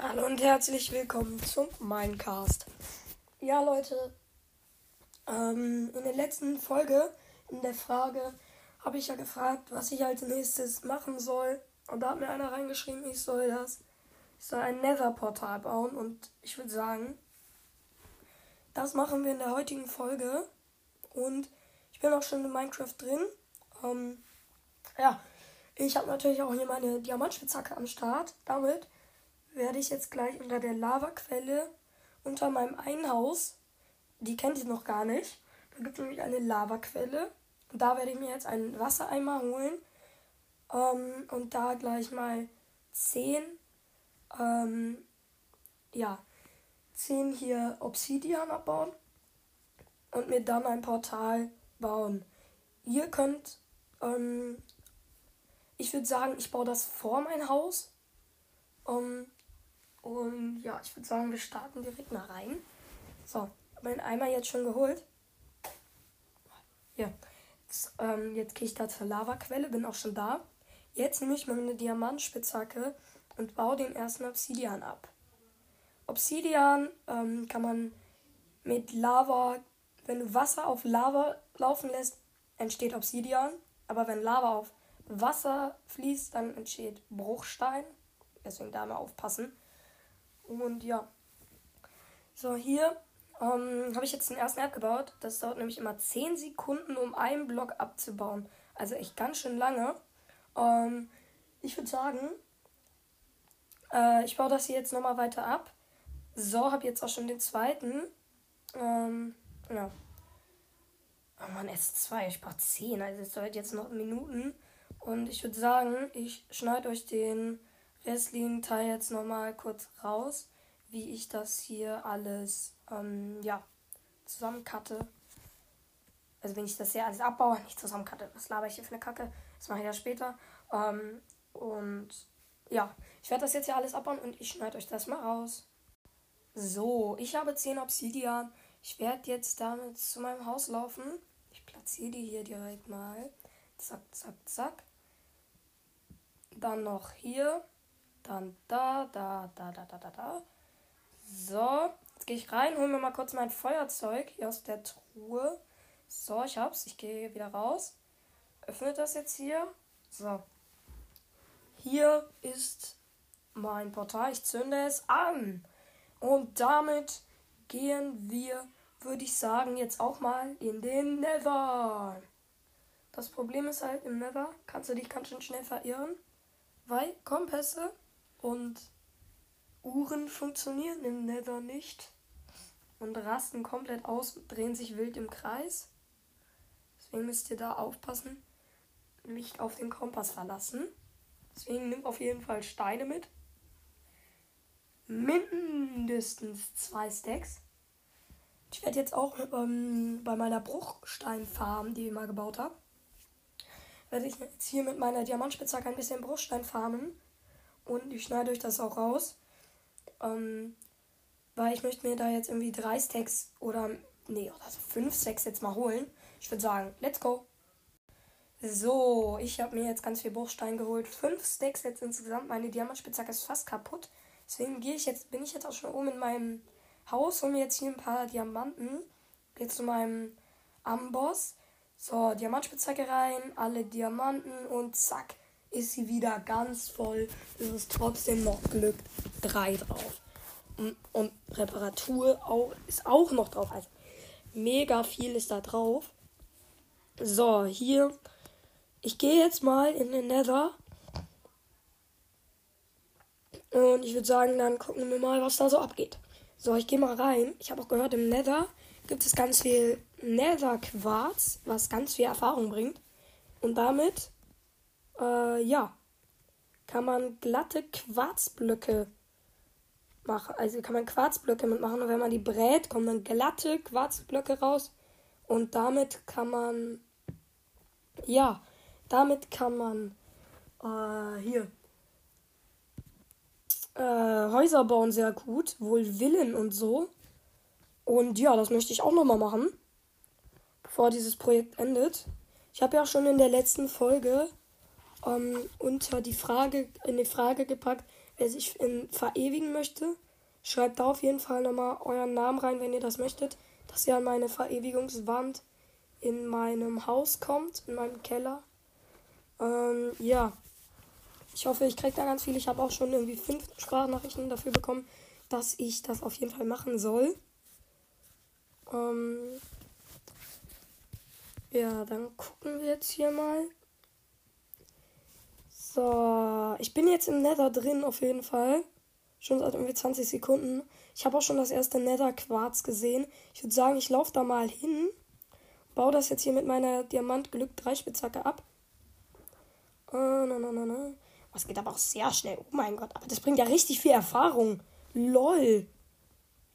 Hallo und herzlich willkommen zum Minecast. Ja, Leute, ähm, in der letzten Folge, in der Frage, habe ich ja gefragt, was ich als nächstes machen soll. Und da hat mir einer reingeschrieben, ich soll das, ich soll ein Nether-Portal bauen. Und ich würde sagen, das machen wir in der heutigen Folge. Und ich bin auch schon in Minecraft drin. Ähm, ja, ich habe natürlich auch hier meine Diamantspitzhacke am Start. Damit werde ich jetzt gleich unter der Lavaquelle unter meinem einen Haus, die kennt ihr noch gar nicht, da gibt es nämlich eine Lavaquelle. Und da werde ich mir jetzt einen Wassereimer holen ähm, und da gleich mal 10, ähm, ja, 10 hier Obsidian abbauen und mir dann ein Portal bauen. Ihr könnt, ähm, ich würde sagen, ich baue das vor mein Haus. Um, ähm, und ja, ich würde sagen, wir starten direkt mal rein. So, mein Eimer jetzt schon geholt. Ja, jetzt, ähm, jetzt gehe ich da zur Lavaquelle, bin auch schon da. Jetzt nehme ich mal eine Diamantspitzhacke und baue den ersten Obsidian ab. Obsidian ähm, kann man mit Lava, wenn du Wasser auf Lava laufen lässt, entsteht Obsidian. Aber wenn Lava auf Wasser fließt, dann entsteht Bruchstein. Deswegen da mal aufpassen. Und ja. So, hier ähm, habe ich jetzt den ersten App gebaut. Das dauert nämlich immer 10 Sekunden, um einen Block abzubauen. Also echt ganz schön lange. Ähm, ich würde sagen, äh, ich baue das hier jetzt nochmal weiter ab. So, habe jetzt auch schon den zweiten. Ähm, ja. Oh Mann, S2, ich brauche 10. Also es dauert jetzt noch Minuten. Und ich würde sagen, ich schneide euch den restlichen Teil jetzt nochmal kurz raus, wie ich das hier alles ähm, ja, zusammencutte. Also wenn ich das hier alles abbaue, nicht zusammencutte. Was laber ich hier für eine Kacke? Das mache ich ja später. Ähm, und ja, ich werde das jetzt hier alles abbauen und ich schneide euch das mal raus. So, ich habe 10 Obsidian. Ich werde jetzt damit zu meinem Haus laufen. Ich platziere die hier direkt mal. Zack, zack, zack. Dann noch hier. Dann da, da, da, da, da, da, da. So, jetzt gehe ich rein, hole mir mal kurz mein Feuerzeug hier aus der Truhe. So, ich hab's. Ich gehe wieder raus. Öffne das jetzt hier. So. Hier ist mein Portal. Ich zünde es an. Und damit gehen wir, würde ich sagen, jetzt auch mal in den Nether. Das Problem ist halt, im Nether kannst du dich ganz schön schnell verirren, weil Kompasse und Uhren funktionieren im Nether nicht und rasten komplett aus und drehen sich wild im Kreis. Deswegen müsst ihr da aufpassen, nicht auf den Kompass verlassen. Deswegen nimmt auf jeden Fall Steine mit. Mindestens zwei Stacks. Ich werde jetzt auch ähm, bei meiner Bruchsteinfarm, die ich mal gebaut habe, werde ich jetzt hier mit meiner Diamantspitzhacke ein bisschen Bruchstein farmen. Und ich schneide euch das auch raus. Ähm, weil ich möchte mir da jetzt irgendwie drei Stacks oder, nee, oder so fünf Stacks jetzt mal holen. Ich würde sagen, let's go. So, ich habe mir jetzt ganz viel Bruchstein geholt. Fünf Stacks jetzt insgesamt. Meine Diamantspitzhacke ist fast kaputt. Deswegen gehe ich jetzt, bin ich jetzt auch schon oben in meinem Haus, hole mir jetzt hier ein paar Diamanten. Gehe zu meinem Amboss. So, Diamantspitzhacke rein, alle Diamanten und zack ist sie wieder ganz voll. Es ist trotzdem noch Glück 3 drauf. Und, und Reparatur auch, ist auch noch drauf. Also mega viel ist da drauf. So, hier. Ich gehe jetzt mal in den Nether. Und ich würde sagen, dann gucken wir mal, was da so abgeht. So, ich gehe mal rein. Ich habe auch gehört, im Nether gibt es ganz viel Nether-Quarz, was ganz viel Erfahrung bringt. Und damit äh, ja, kann man glatte Quarzblöcke machen. Also kann man Quarzblöcke mitmachen und wenn man die brät, kommen dann glatte Quarzblöcke raus. Und damit kann man, ja, damit kann man äh, hier äh, Häuser bauen sehr gut, wohl Villen und so. Und ja, das möchte ich auch nochmal machen, bevor dieses Projekt endet. Ich habe ja auch schon in der letzten Folge ähm, unter die Frage, in die Frage gepackt, wer sich in, verewigen möchte, schreibt da auf jeden Fall nochmal euren Namen rein, wenn ihr das möchtet, dass ihr an meine Verewigungswand in meinem Haus kommt, in meinem Keller. Ähm, ja. Ich hoffe, ich kriege da ganz viel. Ich habe auch schon irgendwie fünf Sprachnachrichten dafür bekommen, dass ich das auf jeden Fall machen soll. Ähm, ja, dann gucken wir jetzt hier mal. So, ich bin jetzt im Nether drin auf jeden Fall. Schon seit irgendwie 20 Sekunden. Ich habe auch schon das erste Nether-Quarz gesehen. Ich würde sagen, ich laufe da mal hin. Baue das jetzt hier mit meiner Diamant-Glück-3-Spitzhacke ab. Oh, na, na, na, na. Das geht aber auch sehr schnell. Oh mein Gott, aber das bringt ja richtig viel Erfahrung. LOL.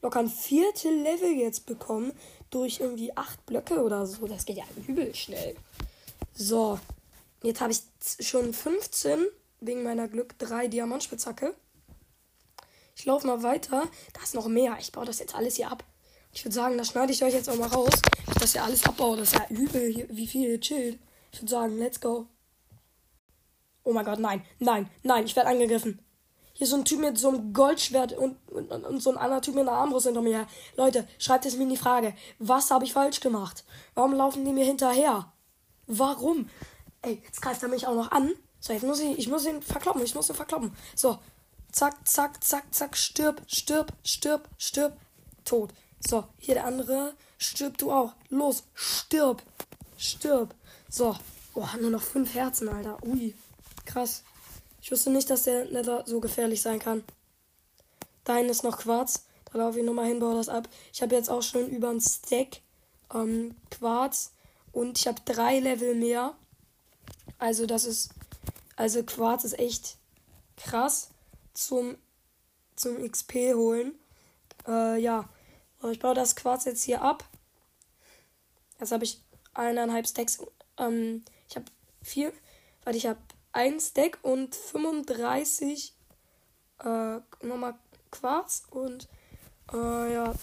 Locker ein Viertel Level jetzt bekommen durch irgendwie acht Blöcke oder so. Das geht ja übel schnell. So. Jetzt habe ich schon 15 wegen meiner Glück 3 Diamantspitzhacke. Ich laufe mal weiter. Da ist noch mehr. Ich baue das jetzt alles hier ab. Ich würde sagen, das schneide ich euch jetzt auch mal raus. Ich das ja alles abbaue. Das ist ja übel, wie viel chillt. Ich würde sagen, let's go. Oh mein Gott, nein, nein, nein, ich werde angegriffen. Hier ist so ein Typ mit so einem Goldschwert und, und, und so ein anderer Typ mit einer Armbrust hinter mir her. Leute, schreibt es mir in die Frage. Was habe ich falsch gemacht? Warum laufen die mir hinterher? Warum? Ey, jetzt greift er mich auch noch an. So, jetzt muss ich, ich muss ihn verkloppen, ich muss ihn verkloppen. So, zack, zack, zack, zack, stirb, stirb, stirb, stirb, tot. So, hier der andere, stirb du auch. Los, stirb, stirb. So, oh, nur noch fünf Herzen, Alter. Ui, krass. Ich wusste nicht, dass der Nether so gefährlich sein kann. Dahin ist noch Quarz. Da laufe ich nochmal hin, baue das ab. Ich habe jetzt auch schon über ein Stack ähm, Quarz und ich habe drei Level mehr. Also das ist, also Quarz ist echt krass zum, zum XP holen. Äh, ja, ich baue das Quarz jetzt hier ab. Jetzt habe ich eineinhalb Stacks. Ähm, ich habe vier, weil ich habe ein Stack und 35 äh, nochmal Quarz und äh, ja.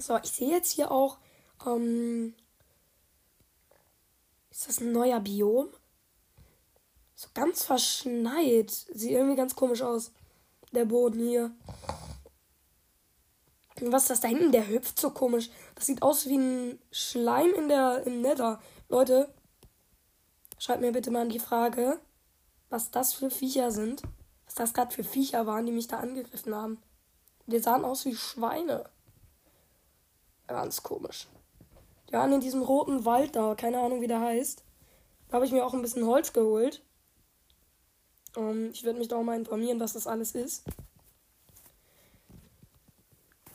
So, ich sehe jetzt hier auch ähm, ist das ein neuer Biom? So ganz verschneit. Sieht irgendwie ganz komisch aus. Der Boden hier. Und was ist das da hinten? Der hüpft so komisch. Das sieht aus wie ein Schleim in der, im Nether. Leute, schreibt mir bitte mal in die Frage, was das für Viecher sind. Was das gerade für Viecher waren, die mich da angegriffen haben. Die sahen aus wie Schweine. Ganz komisch. Die waren in diesem roten Wald da, keine Ahnung wie der heißt. Da habe ich mir auch ein bisschen Holz geholt. Ähm, ich werde mich da auch mal informieren, was das alles ist.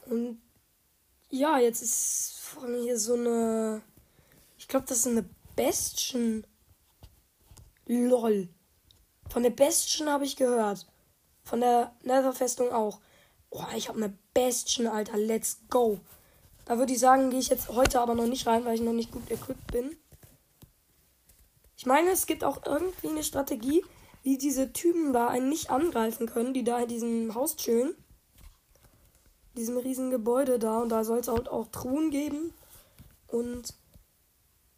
Und ja, jetzt ist vor mir hier so eine. Ich glaube, das ist eine Bestien. LOL. Von der Bestien habe ich gehört. Von der Nether-Festung auch. Oh, ich habe eine Bestien, Alter. Let's go. Da würde ich sagen, gehe ich jetzt heute aber noch nicht rein, weil ich noch nicht gut equipped bin. Ich meine, es gibt auch irgendwie eine Strategie, wie diese Typen da einen nicht angreifen können, die da in diesem Haus chillen. Diesem riesen Gebäude da. Und da soll es halt auch Truhen geben. Und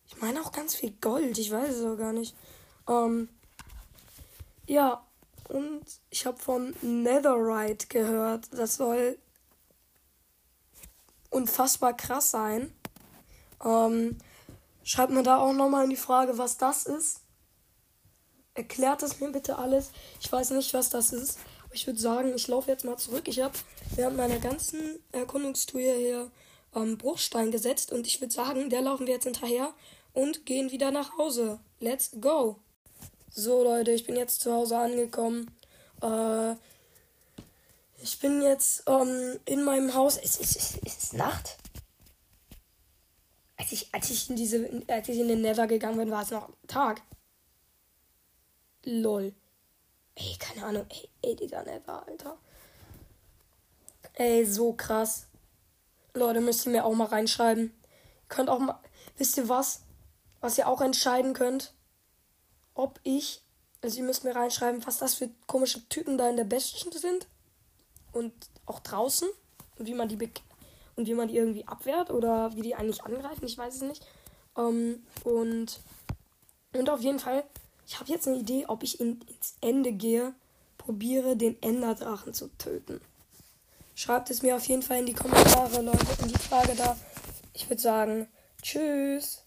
ich meine auch ganz viel Gold. Ich weiß es auch gar nicht. Ähm, ja, und ich habe von Netherite gehört. Das soll unfassbar krass sein. Ähm, schreibt mir da auch nochmal in die Frage, was das ist. Erklärt es mir bitte alles. Ich weiß nicht, was das ist. Ich würde sagen, ich laufe jetzt mal zurück. Ich habe während meiner ganzen Erkundungstour hier ähm, Bruchstein gesetzt. Und ich würde sagen, der laufen wir jetzt hinterher und gehen wieder nach Hause. Let's go. So Leute, ich bin jetzt zu Hause angekommen. Äh, ich bin jetzt ähm, in meinem Haus. Es ist, es, ist Nacht. Als ich, als ich in diese, als ich in den Nether gegangen bin, war es noch Tag. Lol. Ey, keine Ahnung. Ey, ey, dieser Nether, Alter. Ey, so krass. Leute, müsst ihr mir auch mal reinschreiben. Könnt auch mal. Wisst ihr was? Was ihr auch entscheiden könnt? Ob ich. Also, ihr müsst mir reinschreiben, was das für komische Typen da in der Bestien sind und auch draußen und wie man die und wie man die irgendwie abwehrt oder wie die eigentlich angreifen, ich weiß es nicht. Ähm, und und auf jeden Fall, ich habe jetzt eine Idee, ob ich in, ins Ende gehe, probiere den Enderdrachen zu töten. Schreibt es mir auf jeden Fall in die Kommentare, Leute, in die Frage da. Ich würde sagen, tschüss.